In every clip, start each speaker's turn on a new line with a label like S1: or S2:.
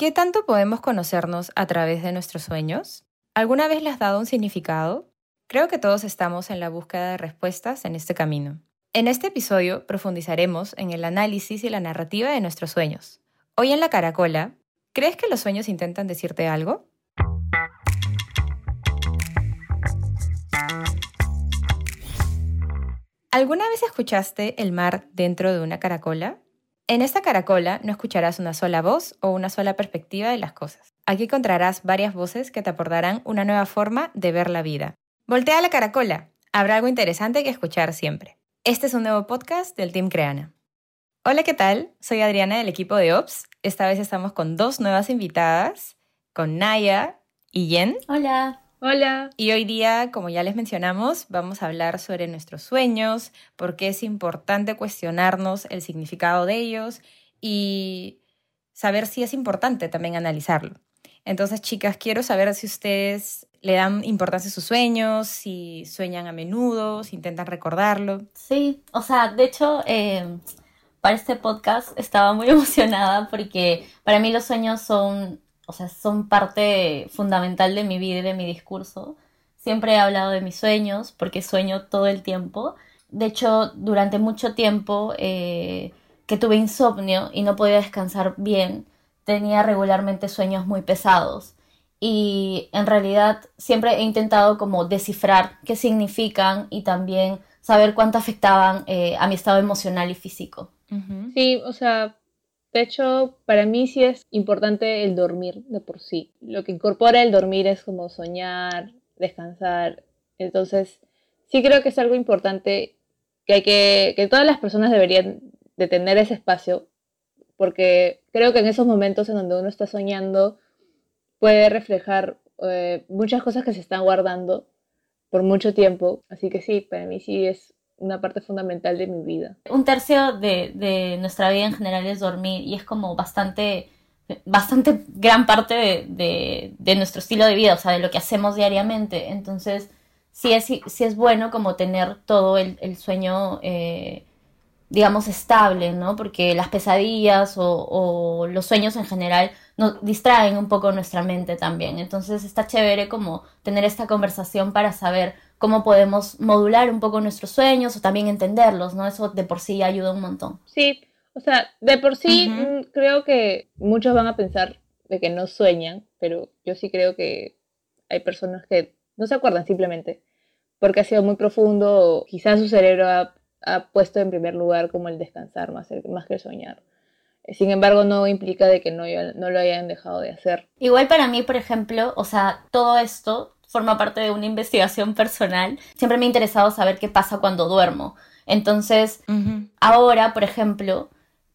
S1: ¿Qué tanto podemos conocernos a través de nuestros sueños? ¿Alguna vez le has dado un significado? Creo que todos estamos en la búsqueda de respuestas en este camino. En este episodio profundizaremos en el análisis y la narrativa de nuestros sueños. Hoy en la Caracola, ¿crees que los sueños intentan decirte algo? ¿Alguna vez escuchaste el mar dentro de una caracola? En esta caracola no escucharás una sola voz o una sola perspectiva de las cosas. Aquí encontrarás varias voces que te aportarán una nueva forma de ver la vida. Voltea la caracola. Habrá algo interesante que escuchar siempre. Este es un nuevo podcast del Team Creana. Hola, ¿qué tal? Soy Adriana del equipo de Ops. Esta vez estamos con dos nuevas invitadas, con Naya y Jen.
S2: Hola.
S3: Hola.
S1: Y hoy día, como ya les mencionamos, vamos a hablar sobre nuestros sueños, por qué es importante cuestionarnos el significado de ellos y saber si es importante también analizarlo. Entonces, chicas, quiero saber si ustedes le dan importancia a sus sueños, si sueñan a menudo, si intentan recordarlo.
S2: Sí, o sea, de hecho, eh, para este podcast estaba muy emocionada porque para mí los sueños son o sea, son parte fundamental de mi vida y de mi discurso. Siempre he hablado de mis sueños porque sueño todo el tiempo. De hecho, durante mucho tiempo eh, que tuve insomnio y no podía descansar bien, tenía regularmente sueños muy pesados. Y en realidad siempre he intentado como descifrar qué significan y también saber cuánto afectaban eh, a mi estado emocional y físico.
S3: Sí, o sea, de hecho, para mí sí es importante el dormir de por sí. Lo que incorpora el dormir es como soñar, descansar. Entonces, sí creo que es algo importante que hay que, que todas las personas deberían de tener ese espacio, porque creo que en esos momentos en donde uno está soñando puede reflejar eh, muchas cosas que se están guardando por mucho tiempo. Así que sí, para mí sí es una parte fundamental de mi vida.
S2: Un tercio de, nuestra vida en general es dormir y es como bastante, bastante gran parte de, nuestro estilo de vida, o sea, de lo que hacemos diariamente. Entonces, sí es, sí es bueno como tener todo el, sueño, eh, digamos, estable, ¿no? Porque las pesadillas o, o, los sueños en general nos distraen un poco nuestra mente también. Entonces, está chévere como tener esta conversación para saber cómo podemos modular un poco nuestros sueños o también entenderlos, ¿no? Eso de por sí ayuda un montón.
S3: Sí, o sea, de por sí mm, creo que muchos van a pensar de que no sueñan, pero yo sí creo que hay personas que no se acuerdan simplemente porque ha sido muy profundo, quizás su cerebro ha, puesto en primer lugar como el descansar más, más que el soñar. Sin embargo, no implica de que no, no lo hayan dejado de hacer.
S2: Igual para mí, por ejemplo, o sea, todo esto forma parte de una investigación personal. Siempre me ha interesado saber qué pasa cuando duermo. Entonces, ahora, por ejemplo,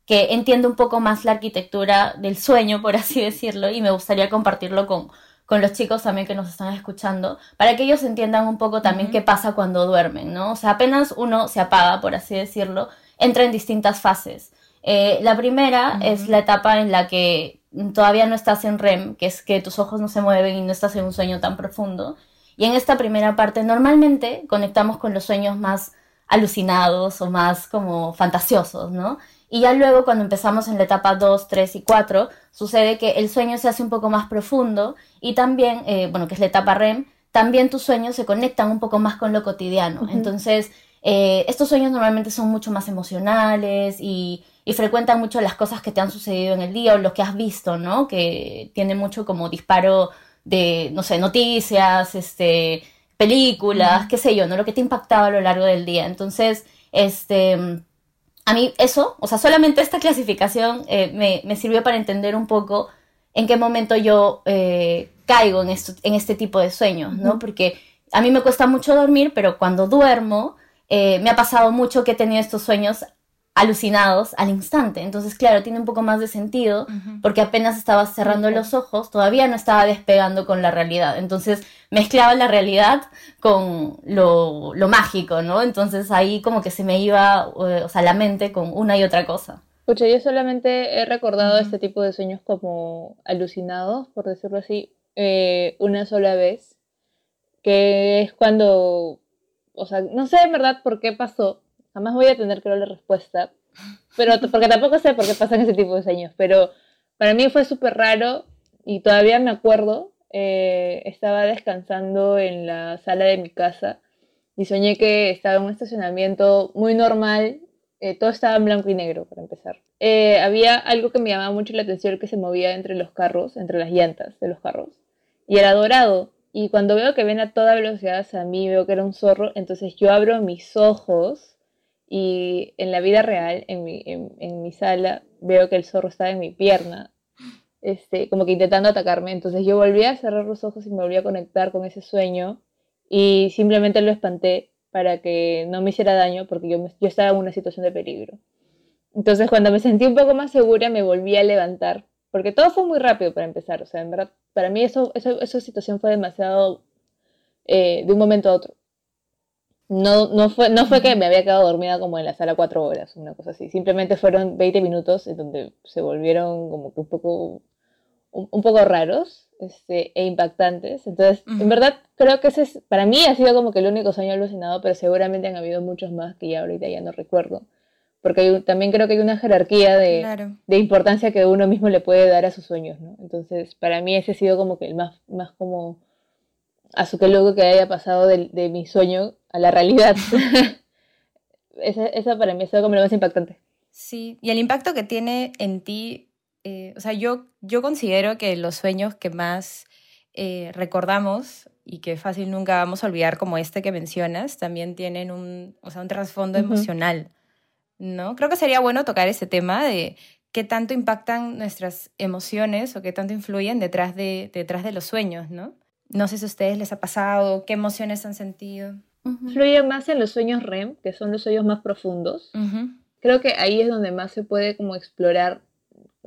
S2: que entiendo un poco más la arquitectura del sueño, por así decirlo, y me gustaría compartirlo con, con los chicos también que nos están escuchando, para que ellos entiendan un poco también qué pasa cuando duermen, ¿no? O sea, apenas uno se apaga, por así decirlo, entra en distintas fases. Eh, la primera es la etapa en la que todavía no estás en REM, que es que tus ojos no se mueven y no estás en un sueño tan profundo. Y en esta primera parte normalmente conectamos con los sueños más alucinados o más como fantasiosos, ¿no? Y ya luego cuando empezamos en la etapa 2, 3 y 4, sucede que el sueño se hace un poco más profundo y también, eh, bueno, que es la etapa REM, también tus sueños se conectan un poco más con lo cotidiano. Entonces, eh, estos sueños normalmente son mucho más emocionales y y frecuentan mucho las cosas que te han sucedido en el día o lo que has visto, ¿no? Que tiene mucho como disparo de, no sé, noticias, este, películas, qué sé yo, ¿no? Lo que te impactaba a lo largo del día. Entonces, este, a mí eso, o sea, solamente esta clasificación eh, me, me, sirvió para entender un poco en qué momento yo eh, caigo en, esto, en este tipo de sueños, ¿no? Porque a mí me cuesta mucho dormir, pero cuando duermo, eh, me ha pasado mucho que he tenido estos sueños alucinados al instante. Entonces, claro, tiene un poco más de sentido porque apenas estaba cerrando los ojos, todavía no estaba despegando con la realidad. Entonces, mezclaba la realidad con lo, mágico, ¿no? Entonces, ahí como que se me iba, eh, o sea, la mente con una y otra cosa.
S3: Escucha, yo solamente he recordado este tipo de sueños como alucinados, por decirlo así, eh, una sola vez, que es cuando, o sea, no sé en verdad por qué pasó, Jamás voy a tener, creo, la respuesta. Pero, porque tampoco sé por qué pasan ese tipo de sueños. Pero para mí fue súper raro y todavía me acuerdo, eh, estaba descansando en la sala de mi casa y soñé que estaba en un estacionamiento muy normal, eh, todo estaba en blanco y negro para empezar. Eh, había algo que me llamaba mucho la atención que se movía entre los carros, entre las llantas de los carros, y era dorado. Y cuando veo que ven a toda velocidad a mí, veo que era un zorro, entonces yo abro mis ojos y en la vida real, en mi, en mi sala, veo que el zorro estaba en mi pierna este, como que intentando atacarme. Entonces yo volví a cerrar los ojos y me volví a conectar con ese sueño y simplemente lo espanté para que no me hiciera daño porque yo, yo estaba en una situación de peligro. Entonces cuando me sentí un poco más segura me volví a levantar porque todo fue muy rápido para empezar. O sea, en verdad, para mí eso, eso esa situación fue demasiado eh, de un momento a otro. No, no, fue, no fue que me había quedado dormida como en la sala cuatro horas, una cosa así. Simplemente fueron 20 minutos en donde se volvieron como que un poco un, poco raros este, e impactantes. Entonces, en verdad, creo que ese es, para mí ha sido como que el único sueño alucinado, pero seguramente han habido muchos más que ya ahorita ya no recuerdo. Porque también creo que hay una jerarquía de, de, importancia que uno mismo le puede dar a sus sueños, ¿no? Entonces, para mí ese ha sido como que el más, más como a su que luego que haya pasado de, de mi sueño a la realidad. esa, esa para mí sido como lo más impactante.
S1: Sí, y el impacto que tiene en ti eh, o sea, yo, yo considero que los sueños que más eh, recordamos y que fácil nunca vamos a olvidar, como este que mencionas, también tienen un, o sea, un trasfondo emocional, ¿no? Creo que sería bueno tocar ese tema de qué tanto impactan nuestras emociones o qué tanto influyen detrás de, detrás de los sueños, ¿no? No sé si a ustedes les ha pasado, qué emociones han sentido.
S3: Influye más en los sueños REM, que son los sueños más profundos. Creo que ahí es donde más se puede como explorar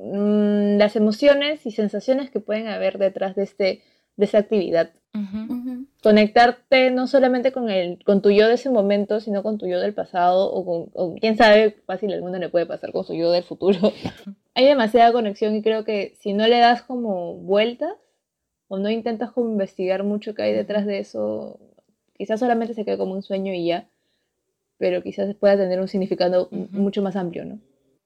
S3: Mm, las emociones y sensaciones que pueden haber detrás de, este, de esa actividad. Conectarte no solamente con, el, con tu yo de ese momento, sino con tu yo del pasado o con, quién sabe, fácil el mundo le puede pasar con su yo del futuro. Hay demasiada conexión y creo que si no le das como vueltas o no intentas como investigar mucho qué hay detrás de eso, quizás solamente se quede como un sueño y ya, pero quizás pueda tener un significado mucho más amplio, ¿no?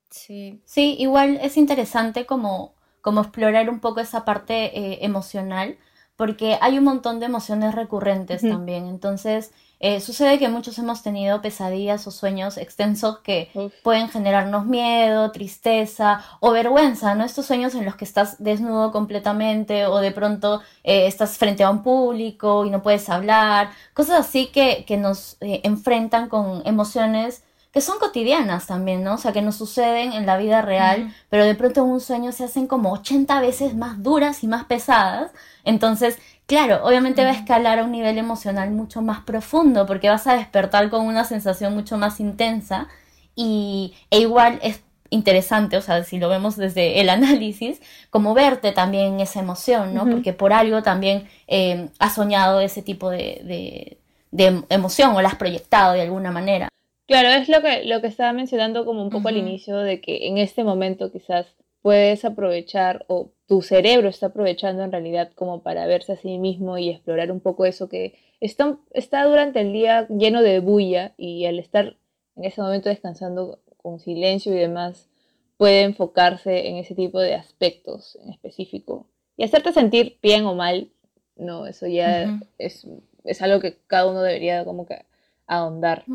S2: Sí. Sí, igual es interesante como, como explorar un poco esa parte eh, emocional, porque hay un montón de emociones recurrentes también. Entonces, eh, sucede que muchos hemos tenido pesadillas o sueños extensos que pueden generarnos miedo, tristeza o vergüenza, ¿no? Estos sueños en los que estás desnudo completamente o de pronto eh, estás frente a un público y no puedes hablar, cosas así que, que nos enfrentan con emociones que son cotidianas también, ¿no? O sea, que nos suceden en la vida real, pero de pronto en un sueño se hacen como 80 veces más duras y más pesadas. Entonces, claro, obviamente va a escalar a un nivel emocional mucho más profundo, porque vas a despertar con una sensación mucho más intensa y, e igual es interesante, o sea, si lo vemos desde el análisis, como verte también esa emoción, ¿no? Porque por algo también eh, has soñado ese tipo de, de emoción o la has proyectado de alguna manera.
S3: Claro, es lo que, lo que estaba mencionando como un poco al inicio, de que en este momento quizás puedes aprovechar o tu cerebro está aprovechando en realidad como para verse a sí mismo y explorar un poco eso que está, está durante el día lleno de bulla y al estar en ese momento descansando con silencio y demás, puede enfocarse en ese tipo de aspectos en específico y hacerte sentir bien o mal, no, eso ya es, es algo que cada uno debería como que ahondar.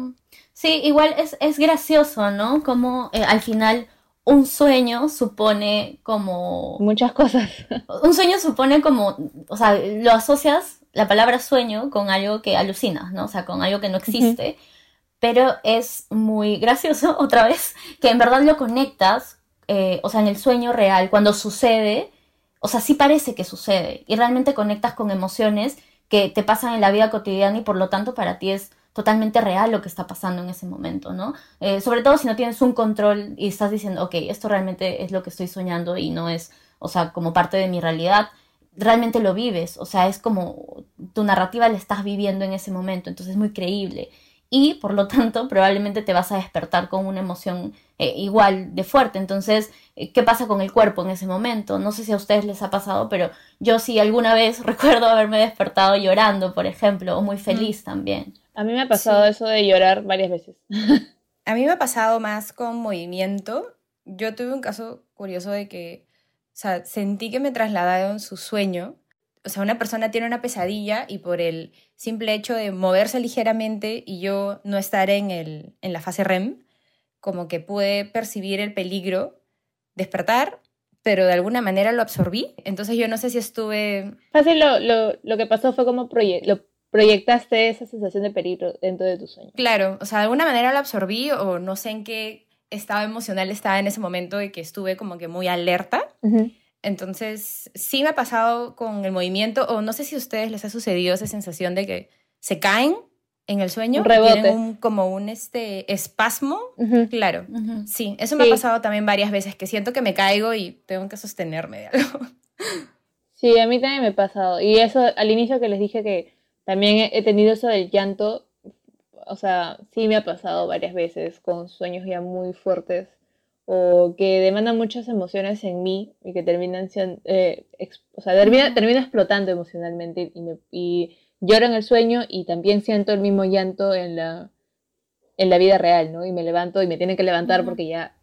S2: Sí, igual es, es gracioso, ¿no? Como eh, al final un sueño supone como...
S3: Muchas cosas.
S2: Un sueño supone como, o sea, lo asocias la palabra sueño con algo que alucinas, ¿no? O sea, con algo que no existe. Pero es muy gracioso, otra vez, que en verdad lo conectas, eh, o sea, en el sueño real, cuando sucede, o sea, sí parece que sucede, y realmente conectas con emociones que te pasan en la vida cotidiana y por lo tanto para ti es totalmente real lo que está pasando en ese momento, ¿no? Eh, sobre todo si no tienes un control y estás diciendo, ok, esto realmente es lo que estoy soñando y no es, o sea, como parte de mi realidad, realmente lo vives, o sea, es como tu narrativa la estás viviendo en ese momento, entonces es muy creíble y por lo tanto probablemente te vas a despertar con una emoción eh, igual de fuerte. Entonces, eh, ¿qué pasa con el cuerpo en ese momento? No sé si a ustedes les ha pasado, pero yo sí alguna vez recuerdo haberme despertado llorando, por ejemplo, o muy feliz también.
S3: A mí me ha pasado eso de llorar varias veces.
S1: A mí me ha pasado más con movimiento. Yo tuve un caso curioso de que sea, sentí que me trasladaron su sueño. O sea, una persona tiene una pesadilla y por el simple hecho de moverse ligeramente y yo no estar en, el, en la fase REM, como que pude percibir el peligro, despertar, pero de alguna manera lo absorbí. Entonces yo no sé si estuve...
S3: Fácil, lo, lo, lo que pasó fue como lo proyectaste esa sensación de peligro dentro de tu sueño.
S1: Claro, o sea, de alguna manera lo absorbí o no sé en qué estado emocional estaba en ese momento y que estuve como que muy alerta. Entonces, sí me ha pasado con el movimiento, o no sé si a ustedes les ha sucedido esa sensación de que se caen en el sueño, tienen como un este, espasmo. Claro, sí, eso me ha pasado también varias veces, que siento que me caigo y tengo que sostenerme de algo.
S3: Sí, a mí también me ha pasado. Y eso al inicio que les dije que también he tenido eso del llanto, o sea, sí me ha pasado varias veces con sueños ya muy fuertes o que demandan muchas emociones en mí y que terminan siendo, eh, o sea, termina, explotando emocionalmente y, me, y lloro en el sueño y también siento el mismo llanto en la, en la vida real, ¿no? Y me levanto y me tienen que levantar porque ya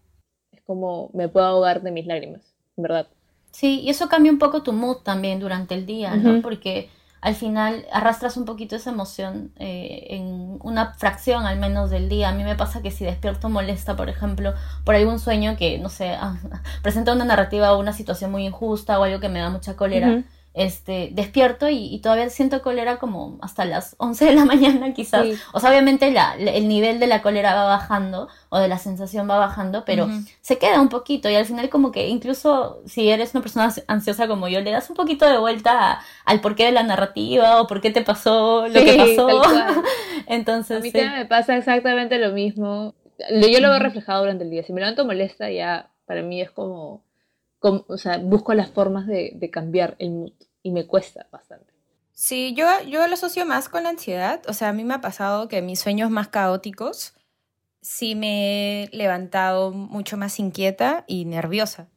S3: es como me puedo ahogar de mis lágrimas, ¿verdad?
S2: Sí, y eso cambia un poco tu mood también durante el día, ¿no? Porque al final arrastras un poquito esa emoción eh, en una fracción al menos del día. A mí me pasa que si despierto molesta, por ejemplo, por algún sueño que, no sé, presenta una narrativa o una situación muy injusta o algo que me da mucha cólera, este, despierto y, todavía siento cólera como hasta las 11 de la mañana quizás. O sea, obviamente la, el nivel de la cólera va bajando o de la sensación va bajando, pero se queda un poquito y al final como que incluso si eres una persona ansiosa como yo, le das un poquito de vuelta al porqué de la narrativa o por qué te pasó lo que pasó. Entonces...
S3: A mí también me pasa exactamente lo mismo. Yo lo veo reflejado durante el día. Si me levanto molesta ya para mí es como o sea, busco las formas de, de, cambiar el mood y me cuesta bastante.
S1: Sí, yo, yo lo asocio más con la ansiedad. O sea, a mí me ha pasado que mis sueños más caóticos sí me he levantado mucho más inquieta y nerviosa.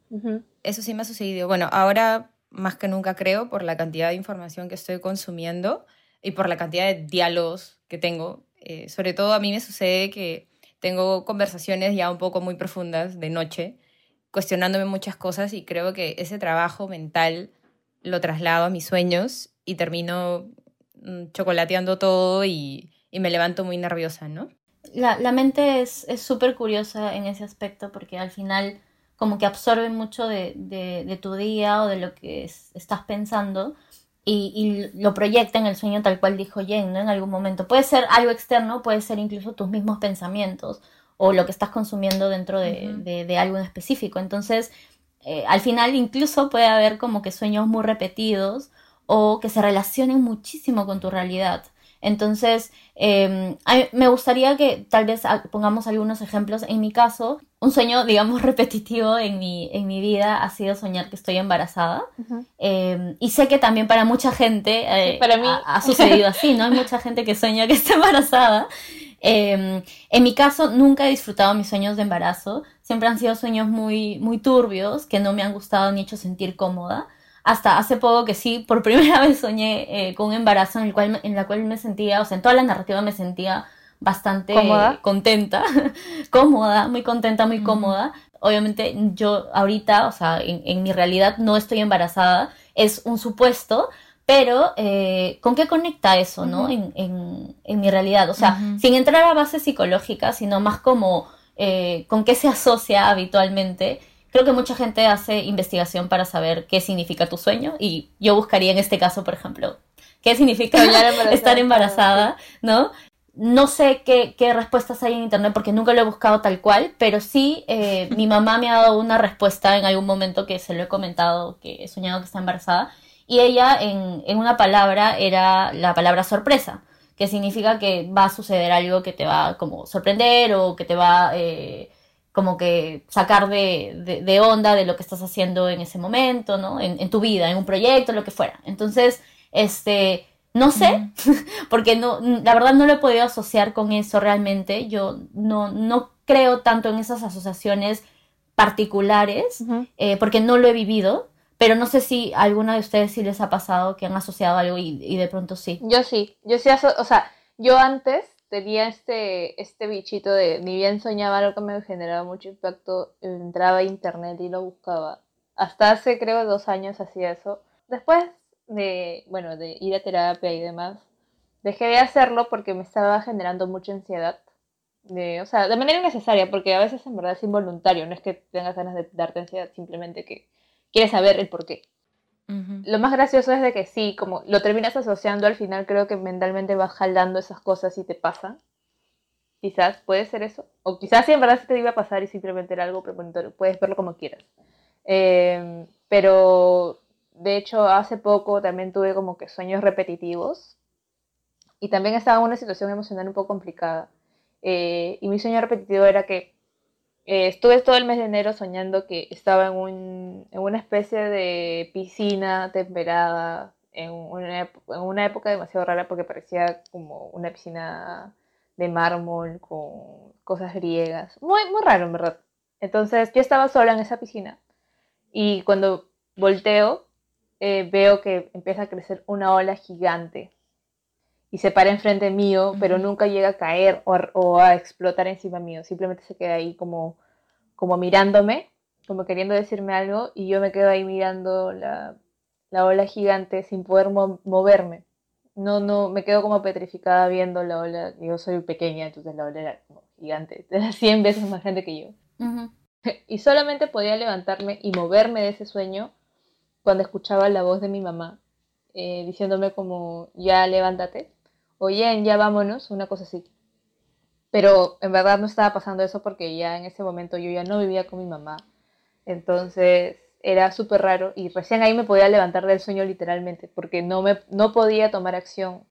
S1: Eso sí me ha sucedido. Bueno, ahora más que nunca creo por la cantidad de información que estoy consumiendo y por la cantidad de diálogos que tengo. Eh, sobre todo a mí me sucede que tengo conversaciones ya un poco muy profundas de noche cuestionándome muchas cosas y creo que ese trabajo mental lo traslado a mis sueños y termino mm, chocolateando todo y, me levanto muy nerviosa, ¿no?
S2: La, la mente es súper curiosa en ese aspecto porque al final como que absorbe mucho de, de, tu día o de lo que estás pensando y, y, lo proyecta en el sueño tal cual dijo Jen, ¿no? En algún momento. Puede ser algo externo, puede ser incluso tus mismos pensamientos o lo que estás consumiendo dentro de, algo en específico. Entonces, eh, al final incluso puede haber como que sueños muy repetidos o que se relacionen muchísimo con tu realidad. Entonces, em, me gustaría que tal vez pongamos algunos ejemplos. En mi caso, un sueño, digamos, repetitivo en mi, en mi vida ha sido soñar que estoy embarazada. Em, y sé que también para mucha gente eh, para mí. Ha, ha, sucedido así, ¿no? Hay mucha gente que sueña que está embarazada. Em, en mi caso, nunca he disfrutado mis sueños de embarazo. Siempre han sido sueños muy, muy turbios que no me han gustado ni hecho sentir cómoda. Hasta hace poco que sí, por primera vez soñé eh, con un embarazo en el cual, en la cual me sentía, o sea, en toda la narrativa me sentía bastante contenta, cómoda, muy contenta, muy cómoda. Obviamente yo ahorita, o sea, en, en mi realidad no estoy embarazada, es un supuesto, pero, eh, ¿con qué conecta eso, no? En, en, mi realidad. O sea, sin entrar a base psicológica, sino más como eh, con qué se asocia habitualmente. Creo que mucha gente hace investigación para saber qué significa tu sueño. Y yo buscaría en este caso, por ejemplo, qué significa estar embarazada, ¿no? No sé qué, qué, respuestas hay en internet porque nunca lo he buscado tal cual, pero sí eh, mi mamá me ha dado una respuesta en algún momento que se lo he comentado, que he soñado que está embarazada y ella en, en una palabra era la palabra sorpresa, que significa que va a suceder algo que te va como sorprender o que te va eh, como que sacar de, de, onda de lo que estás haciendo en ese momento, ¿no? En, en, tu vida, en un proyecto, lo que fuera. Entonces, este, no sé, porque no, la verdad no lo he podido asociar con eso realmente. Yo no, no creo tanto en esas asociaciones particulares, eh, porque no lo he vivido. Pero no sé si a alguna de ustedes sí les ha pasado que han asociado algo y, de pronto sí.
S3: Yo sí, yo sí, o sea, yo antes tenía este, este bichito de, ni bien soñaba algo que me generaba mucho impacto, entraba a internet y lo buscaba hasta hace creo dos años hacía eso. Después de, bueno, de ir a terapia y demás, dejé de hacerlo porque me estaba generando mucha ansiedad. De, o sea, de manera innecesaria, porque a veces en verdad es involuntario, no es que tengas ganas de darte ansiedad, simplemente que quieres saber el por qué. Lo más gracioso es de que sí, como lo terminas asociando al final, creo que mentalmente vas jalando esas cosas y te pasan. Quizás puede ser eso. O quizás sí en verdad te iba a pasar y simplemente era algo premonitorio. Puedes verlo como quieras. Em, pero de hecho hace poco también tuve como que sueños repetitivos. Y también estaba en una situación emocional un poco complicada. Eh, y mi sueño repetitivo era que eh, estuve todo el mes de enero soñando que estaba en, un, en una especie de piscina temperada, en una, en una, época demasiado rara porque parecía como una piscina de mármol con cosas griegas. Muy, muy raro, en verdad. Entonces yo estaba sola en esa piscina y cuando volteo eh, veo que empieza a crecer una ola gigante y se para enfrente mío, pero nunca llega a caer o a, explotar encima mío. Simplemente se queda ahí como, como mirándome, como queriendo decirme algo, y yo me quedo ahí mirando la, la ola gigante sin poder moverme. No, no, me quedo como petrificada viendo la ola. Yo soy pequeña, entonces la ola era como gigante, era 100 veces más grande que yo. Y solamente podía levantarme y moverme de ese sueño cuando escuchaba la voz de mi mamá eh, diciéndome como, ya levántate oye, ya vámonos, una cosa así. Pero en verdad no estaba pasando eso porque ya en ese momento yo ya no vivía con mi mamá. Entonces era súper raro y recién ahí me podía levantar del sueño literalmente porque no, me, no podía tomar acción.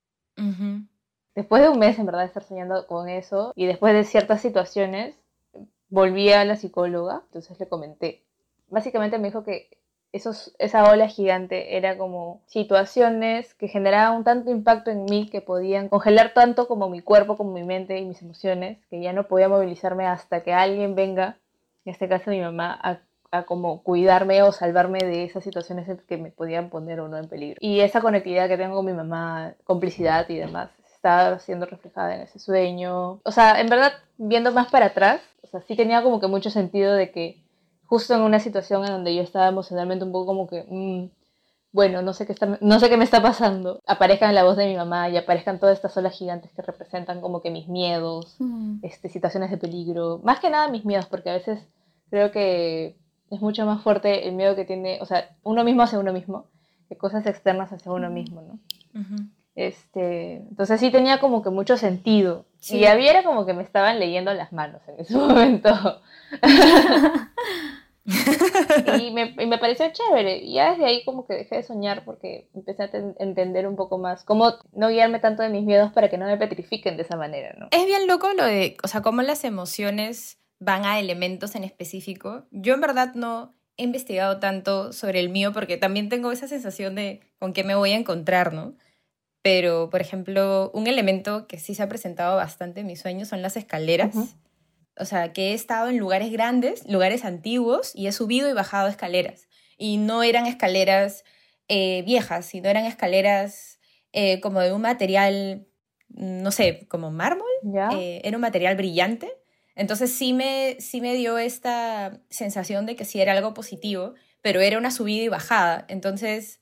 S3: Después de un mes en verdad de estar soñando con eso y después de ciertas situaciones volví a la psicóloga, entonces le comenté. Básicamente me dijo que esa ola gigante era como situaciones que generaban un tanto impacto en mí que podían congelar tanto como mi cuerpo, como mi mente y mis emociones, que ya no podía movilizarme hasta que alguien venga, en este caso mi mamá, a, como cuidarme o salvarme de esas situaciones que me podían poner o no en peligro. Y esa conectividad que tengo con mi mamá, complicidad y demás, estaba siendo reflejada en ese sueño. O sea, en verdad, viendo más para atrás, o sí tenía como que mucho sentido de que justo en una situación en donde yo estaba emocionalmente un poco como que, mm, bueno, no sé, qué está, no sé qué me está pasando, aparezcan la voz de mi mamá y aparezcan todas estas olas gigantes que representan como que mis miedos, mm. este, situaciones de peligro, más que nada mis miedos, porque a veces creo que es mucho más fuerte el miedo que tiene, o sea, uno mismo hacia uno mismo, que cosas externas hacia uno mismo, ¿no? Este, entonces sí tenía como que mucho sentido. Y había era como que me estaban leyendo las manos en ese momento. y, me, me, pareció chévere. Y ya desde ahí como que dejé de soñar porque empecé a entender un poco más cómo no guiarme tanto de mis miedos para que no me petrifiquen de esa manera, ¿no?
S1: Es bien loco lo de, o sea, cómo las emociones van a elementos en específico. Yo en verdad no he investigado tanto sobre el mío porque también tengo esa sensación de con qué me voy a encontrar, ¿no? Pero, por ejemplo, un elemento que sí se ha presentado bastante en mis sueños son las escaleras o sea, que he estado en lugares grandes, lugares antiguos, y he subido y bajado escaleras. Y no eran escaleras eh, viejas, sino eran escaleras eh, como de un material, no sé, como mármol. Eh, era un material brillante. Entonces sí me, sí me dio esta sensación de que sí era algo positivo, pero era una subida y bajada. Entonces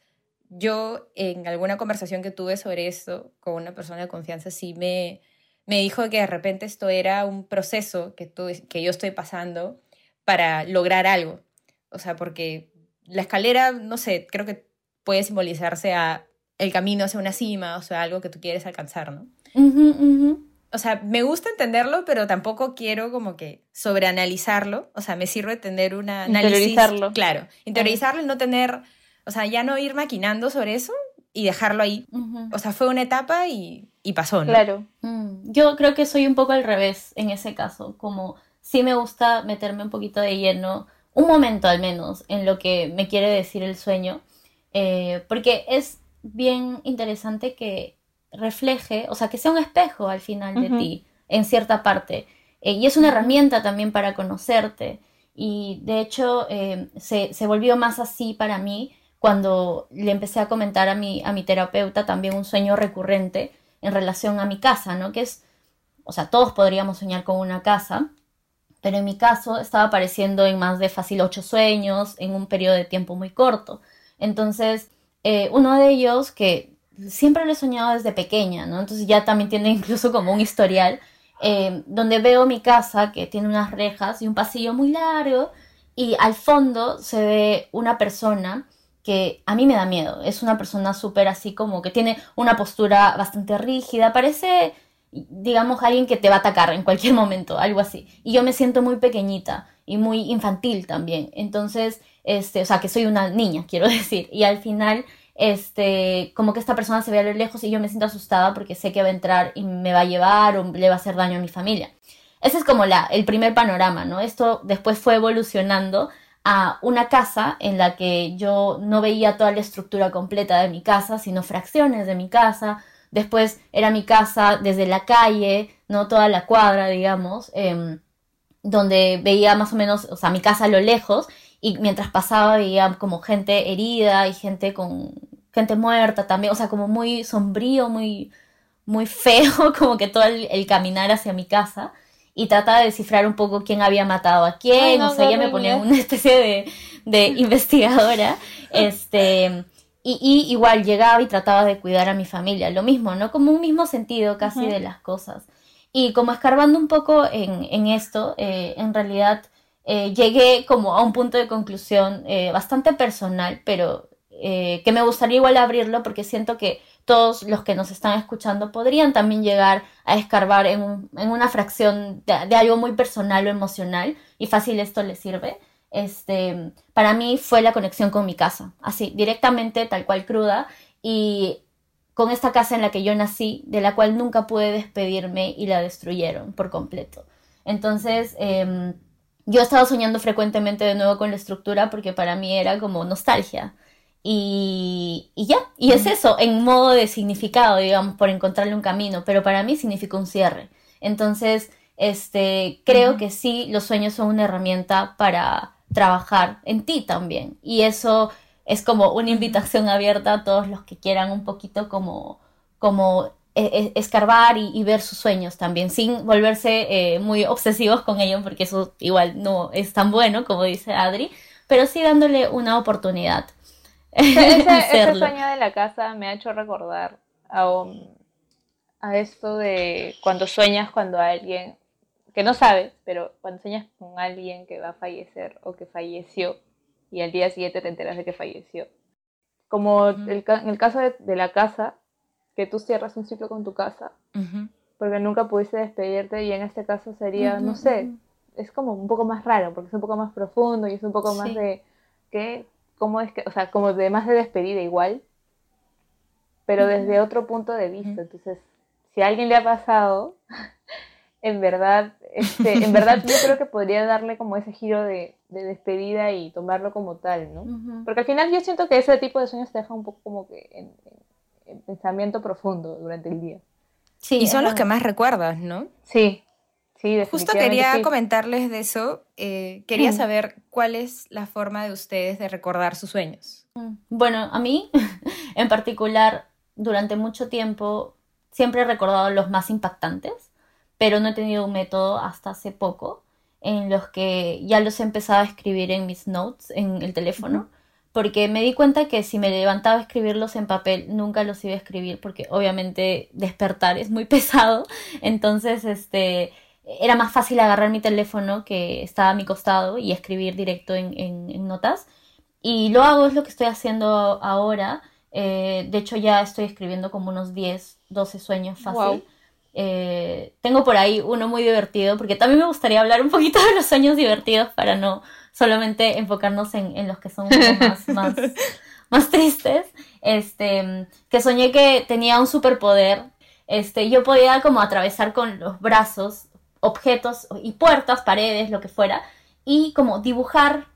S1: yo en alguna conversación que tuve sobre esto con una persona de confianza sí me, me dijo que de repente esto era un proceso que, que yo estoy pasando para lograr algo. O sea, porque la escalera, no sé, creo que puede simbolizarse a el camino hacia una cima, o sea, algo que tú quieres alcanzar, ¿no? O sea, me gusta entenderlo, pero tampoco quiero como que sobreanalizarlo. O sea, me sirve tener una análisis. Interiorizarlo. Claro, interiorizarlo y no tener, o sea, ya no ir maquinando sobre eso y dejarlo ahí. O sea, fue una etapa y y pasó, ¿no?
S3: Claro.
S2: Mm, yo creo que soy un poco al revés en ese caso, como sí me gusta meterme un poquito de lleno, un momento al menos, en lo que me quiere decir el sueño, eh, porque es bien interesante que refleje, o sea, que sea un espejo al final de ti, en cierta parte, eh, y es una herramienta también para conocerte, y de hecho eh, se, se, volvió más así para mí cuando le empecé a comentar a mi, terapeuta también un sueño recurrente, en relación a mi casa, ¿no? Que es, o sea, todos podríamos soñar con una casa, pero en mi caso estaba apareciendo en más de fácil ocho sueños en un periodo de tiempo muy corto. Entonces, eh, uno de ellos que siempre lo he soñado desde pequeña, ¿no? Entonces ya también tiene incluso como un historial, eh, donde veo mi casa que tiene unas rejas y un pasillo muy largo y al fondo se ve una persona que a mí me da miedo. Es una persona súper así como que tiene una postura bastante rígida, parece, digamos, alguien que te va a atacar en cualquier momento, algo así. Y yo me siento muy pequeñita y muy infantil también. Entonces, este, o sea, que soy una niña, quiero decir. Y al final, este, como que esta persona se ve a lo lejos y yo me siento asustada porque sé que va a entrar y me va a llevar o le va a hacer daño a mi familia. Ese es como la, el primer panorama, ¿no? Esto después fue evolucionando a una casa en la que yo no veía toda la estructura completa de mi casa, sino fracciones de mi casa. Después era mi casa desde la calle, no toda la cuadra, digamos, em, donde veía más o menos, o sea, mi casa a lo lejos y mientras pasaba veía como gente herida y gente con gente muerta también, o sea, como muy sombrío, muy muy feo, como que todo el caminar hacia mi casa y trataba de descifrar un poco quién había matado a quién, o sea, ella me ponía una especie de, de investigadora, este, y, igual llegaba y trataba de cuidar a mi familia, lo mismo, ¿no? Como un mismo sentido casi de las cosas. Y como escarbando un poco en, esto, eh, en realidad eh, llegué como a un punto de conclusión eh, bastante personal, pero que me gustaría igual abrirlo porque siento que todos los que nos están escuchando podrían también llegar a escarbar en, una fracción de, algo muy personal o emocional y fácil esto les sirve. Este, para mí fue la conexión con mi casa, así, directamente, tal cual cruda, y con esta casa en la que yo nací, de la cual nunca pude despedirme y la destruyeron por completo. Entonces, eh, yo estaba soñando frecuentemente de nuevo con la estructura porque para mí era como nostalgia. Y, ya, y es eso, en modo de significado, digamos, por encontrarle un camino, pero para mí significa un cierre. Entonces, este, creo que sí, los sueños son una herramienta para trabajar en ti también. Y eso es como una invitación abierta a todos los que quieran un poquito como, como e, e, escarbar y, ver sus sueños también, sin volverse eh, muy obsesivos con ellos, porque eso igual no es tan bueno, como dice Adri, pero sí dándole una oportunidad.
S3: Ese, sueño de la casa me ha hecho recordar a, a esto de cuando sueñas cuando alguien, que no sabes, pero cuando sueñas con alguien que va a fallecer o que falleció y al día siguiente te enteras de que falleció. Como el, en el caso de, la casa, que tú cierras un ciclo con tu casa, porque nunca pudiste despedirte y en este caso sería, no sé, es como un poco más raro, porque es un poco más profundo y es un poco más de que cómo es que, o sea, como de más de despedida igual, pero desde otro punto de vista. Entonces, si a alguien le ha pasado, en verdad, este, en verdad yo creo que podría darle como ese giro de, despedida y tomarlo como tal, ¿no? Porque al final yo siento que ese tipo de sueños te deja un poco como que en, pensamiento profundo durante el día.
S1: Sí, y son los que más recuerdas, ¿no?
S3: Sí,
S1: Justo quería comentarles de eso. Eh, quería mm. saber cuál es la forma de ustedes de recordar sus sueños.
S2: Mm. Bueno, a mí en particular, durante mucho tiempo, siempre he recordado los más impactantes, pero no he tenido un método hasta hace poco en los que ya los he empezado a escribir en mis notes en el teléfono. Porque me di cuenta que si me levantaba a escribirlos en papel, nunca los iba a escribir, porque obviamente despertar es muy pesado. Entonces, este, era más fácil agarrar mi teléfono que estaba a mi costado y escribir directo en, notas. Y lo hago, es lo que estoy haciendo ahora. Eh, de hecho, ya estoy escribiendo como unos 10, 12 sueños fácil. Eh, tengo por ahí uno muy divertido, porque también me gustaría hablar un poquito de los sueños divertidos para no solamente enfocarnos en, los que son más, más, más, tristes. Este, que soñé que tenía un superpoder. Este, yo podía como atravesar con los brazos objetos y puertas, paredes, lo que fuera, y como dibujar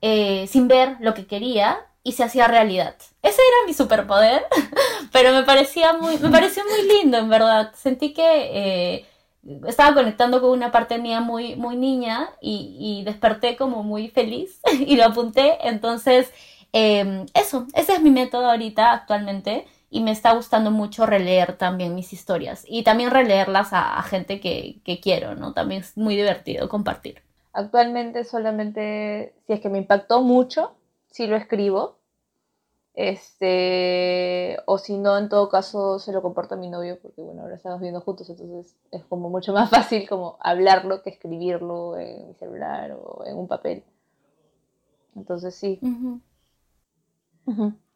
S2: eh, sin ver lo que quería y se hacía realidad. Ese era mi superpoder, pero me parecía muy, me pareció muy lindo, en verdad. Sentí que eh, estaba conectando con una parte mía muy, muy niña y, desperté como muy feliz y lo apunté. Entonces, em, eso, ese es mi método ahorita actualmente y me está gustando mucho releer también mis historias y también releerlas a, gente que, quiero, ¿no? También es muy divertido compartir.
S3: Actualmente solamente, si es que me impactó mucho, sí lo escribo. Este, o si no, en todo caso se lo comparto a mi novio, porque bueno, ahora estamos viviendo juntos, entonces es como mucho más fácil como hablarlo que escribirlo en mi celular o en un papel. Entonces sí.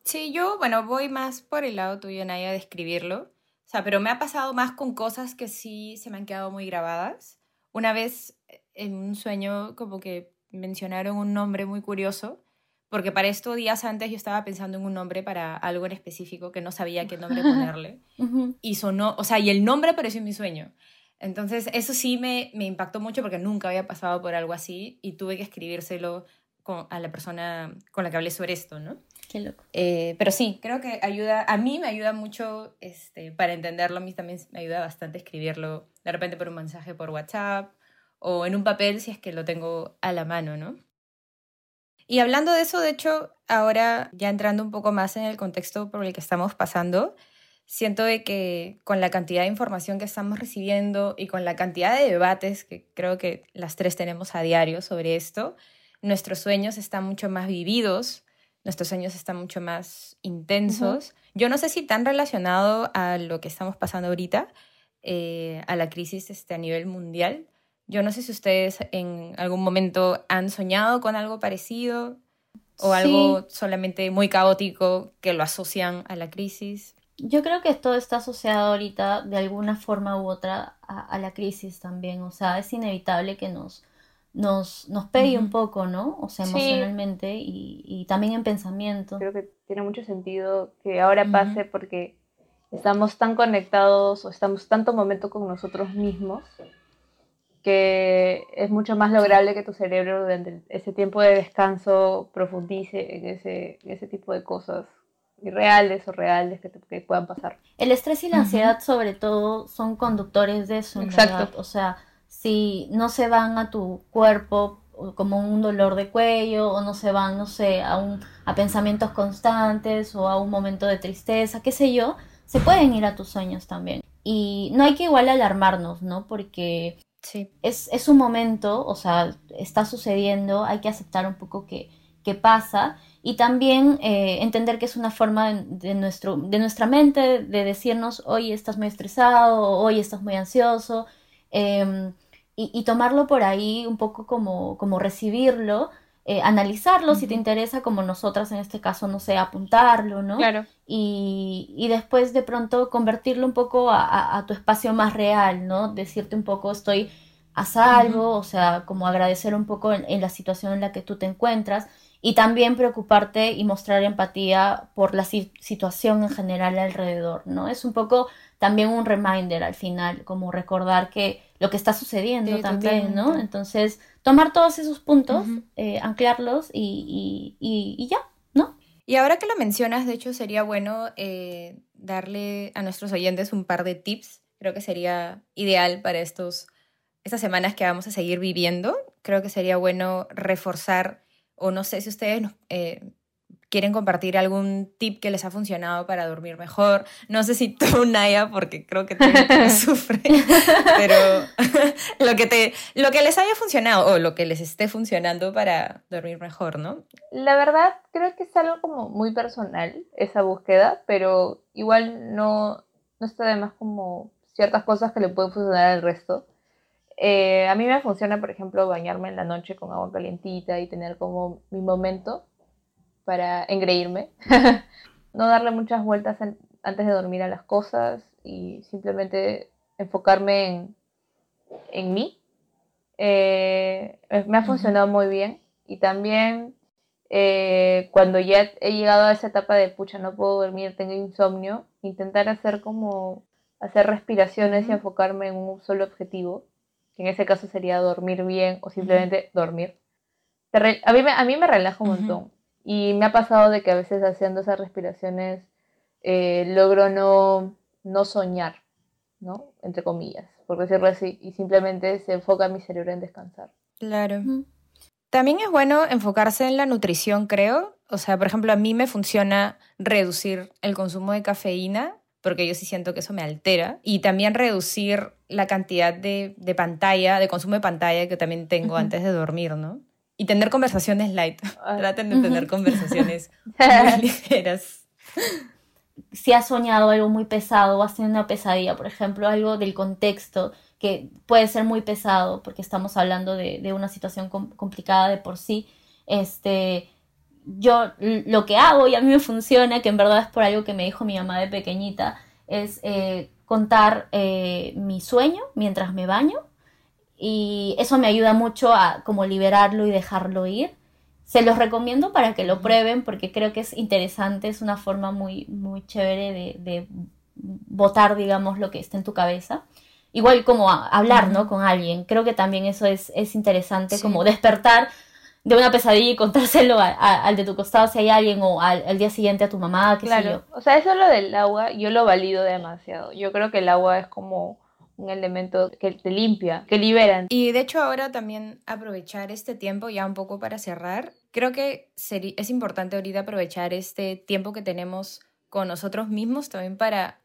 S1: Sí, yo, bueno, voy más por el lado tuyo, Naya, de escribirlo. O sea, pero me ha pasado más con cosas que sí se me han quedado muy grabadas. Una vez eh, en un sueño como que mencionaron un nombre muy curioso porque para esto días antes yo estaba pensando en un nombre para algo en específico que no sabía qué nombre ponerle. Y sonó, o sea, y el nombre apareció en mi sueño. Entonces, eso sí me, me impactó mucho porque nunca había pasado por algo así y tuve que escribírselo a la persona con la que hablé sobre esto, ¿no?
S2: Qué loco.
S1: Eh, pero sí, creo que ayuda, a mí me ayuda mucho este, para entenderlo, a mí también me ayuda bastante escribirlo de repente por un mensaje por WhatsApp o en un papel si es que lo tengo a la mano, ¿no? Y hablando de eso, de hecho, ahora ya entrando un poco más en el contexto por el que estamos pasando, siento de que con la cantidad de información que estamos recibiendo y con la cantidad de debates que creo que las tres tenemos a diario sobre esto, nuestros sueños están mucho más vividos, nuestros sueños están mucho más intensos. Yo no sé si tan relacionado a lo que estamos pasando ahorita, eh, a la crisis este, a nivel mundial, yo no sé si ustedes en algún momento han soñado con algo parecido o algo solamente muy caótico que lo asocian a la crisis.
S2: Yo creo que todo está asociado ahorita de alguna forma u otra a, la crisis también. O sea, es inevitable que nos, nos, nos pegue un poco, ¿no? O sea, emocionalmente y, también en pensamiento.
S3: Creo que tiene mucho sentido que ahora pase porque estamos tan conectados o estamos tanto momento con nosotros mismos que es mucho más lograble que tu cerebro durante ese tiempo de descanso profundice en ese, ese tipo de cosas irreales o reales que, que puedan pasar.
S2: El estrés y la ansiedad sobre todo son conductores de eso, Exacto. O sea, si no se van a tu cuerpo como un dolor de cuello o no se van, no sé, a, un, a pensamientos constantes o a un momento de tristeza, qué sé yo, se pueden ir a tus sueños también. Y no hay que igual alarmarnos, ¿no? Porque Sí. Es, es un momento, o sea, está sucediendo, hay que aceptar un poco que, pasa y también eh, entender que es una forma de, nuestro, de nuestra mente de decirnos, hoy estás muy estresado, hoy estás muy ansioso, em, y, tomarlo por ahí un poco como, como recibirlo eh, analizarlo si te interesa, como nosotras en este caso, no sé, apuntarlo, ¿no?
S3: Claro.
S2: Y, y después de pronto convertirlo un poco a, a, tu espacio más real, ¿no? Decirte un poco, estoy a salvo, o sea, como agradecer un poco en, la situación en la que tú te encuentras y también preocuparte y mostrar empatía por la situación en general alrededor, ¿no? Es un poco también un reminder al final, como recordar que lo que está sucediendo también, ¿no? Entonces, tomar todos esos puntos, eh, anclarlos y, y, ya, ¿no?
S1: Y ahora que lo mencionas, de hecho, sería bueno eh, darle a nuestros oyentes un par de tips. Creo que sería ideal para estos, estas semanas que vamos a seguir viviendo. Creo que sería bueno reforzar, o no sé si ustedes eh, quieren compartir algún tip que les ha funcionado para dormir mejor. No sé si tú, Naya, porque creo que tú sufre, pero lo, que te, lo que les haya funcionado o lo que les esté funcionando para dormir mejor, ¿no?
S3: La verdad, creo que es algo como muy personal esa búsqueda, pero igual no, no está de más como ciertas cosas que le pueden funcionar al resto. Eh, a mí me funciona, por ejemplo, bañarme en la noche con agua calientita y tener como mi momento para engreírme, no darle muchas vueltas antes de dormir a las cosas y simplemente enfocarme en, en mí. Eh, me ha funcionado muy bien y también eh, cuando ya he llegado a esa etapa de pucha, no puedo dormir, tengo insomnio, intentar hacer como hacer respiraciones y enfocarme en un solo objetivo, que en ese caso sería dormir bien o simplemente dormir. A mí, me, a mí me relaja un montón. Y me ha pasado de que a veces haciendo esas respiraciones eh, logro no, no soñar, ¿no? Entre comillas, por decirlo así, y simplemente se enfoca mi cerebro en descansar.
S1: Claro. También es bueno enfocarse en la nutrición, creo. O sea, por ejemplo, a mí me funciona reducir el consumo de cafeína porque yo sí siento que eso me altera. Y también reducir la cantidad de, pantalla, de consumo de pantalla que también tengo antes de dormir, ¿no? Y tener conversaciones light. Traten de tener conversaciones muy ligeras.
S2: Si has soñado algo muy pesado o has tenido una pesadilla, por ejemplo, algo del contexto que puede ser muy pesado porque estamos hablando de, una situación complicada de por sí, este, yo lo que hago y a mí me funciona, que en verdad es por algo que me dijo mi mamá de pequeñita, es eh, contar eh, mi sueño mientras me baño y eso me ayuda mucho a como liberarlo y dejarlo ir. Se los recomiendo para que lo prueben porque creo que es interesante, es una forma muy, muy chévere de, de botar, digamos, lo que está en tu cabeza. Igual como hablar, ¿no? Con alguien. Creo que también eso es, es interesante, como despertar de una pesadilla y contárselo al de tu costado si hay alguien o al, día siguiente a tu mamá, qué claro. sé yo.
S3: O sea, eso lo del agua, yo lo valido demasiado. Yo creo que el agua es como un elemento que te limpia, que libera.
S1: Y de hecho ahora también aprovechar este tiempo ya un poco para cerrar. Creo que es importante ahorita aprovechar este tiempo que tenemos con nosotros mismos también para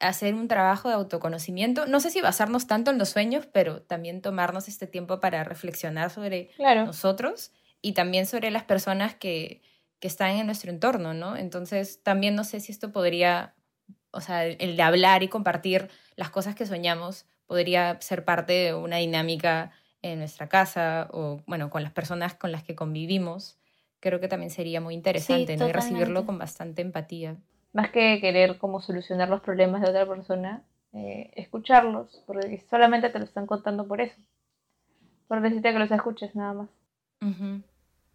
S1: hacer un trabajo de autoconocimiento. No sé si basarnos tanto en los sueños, pero también tomarnos este tiempo para reflexionar sobre nosotros y también sobre las personas que, que, están en nuestro entorno, ¿no? Entonces, también no sé si esto podría, o sea, el de hablar y compartir las cosas que soñamos podría ser parte de una dinámica en nuestra casa o, bueno, con las personas con las que convivimos. Creo que también sería muy interesante, ¿no? Y recibirlo con bastante empatía
S3: más que querer como solucionar los problemas de otra persona, eh, escucharlos, porque solamente te lo están contando por eso, por decirte que los escuches nada más.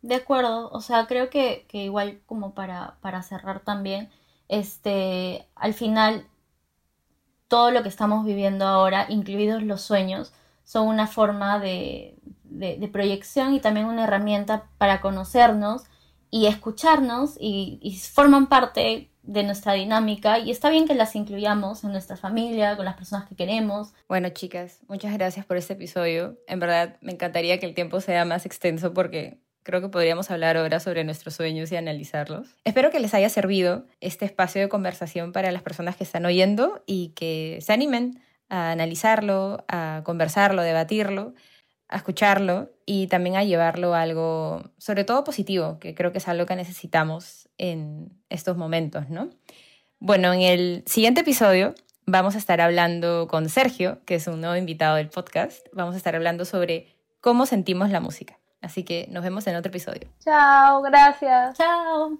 S2: De acuerdo, o sea, creo que, que igual como para, para cerrar también, este, al final todo lo que estamos viviendo ahora, incluidos los sueños, son una forma de, de, proyección y también una herramienta para conocernos y escucharnos y, y forman parte de nuestra dinámica y está bien que las incluyamos en nuestra familia, con las personas que queremos.
S1: Bueno, chicas, muchas gracias por este episodio. En verdad, me encantaría que el tiempo sea más extenso porque creo que podríamos hablar ahora sobre nuestros sueños y analizarlos. Espero que les haya servido este espacio de conversación para las personas que están oyendo y que se animen a analizarlo, a conversarlo, debatirlo a escucharlo y también a llevarlo a algo, sobre todo positivo, que creo que es algo que necesitamos en estos momentos, ¿no? Bueno, en el siguiente episodio vamos a estar hablando con Sergio, que es un nuevo invitado del podcast. Vamos a estar hablando sobre cómo sentimos la música. Así que nos vemos en otro episodio.
S3: Chao, gracias.
S2: Chao.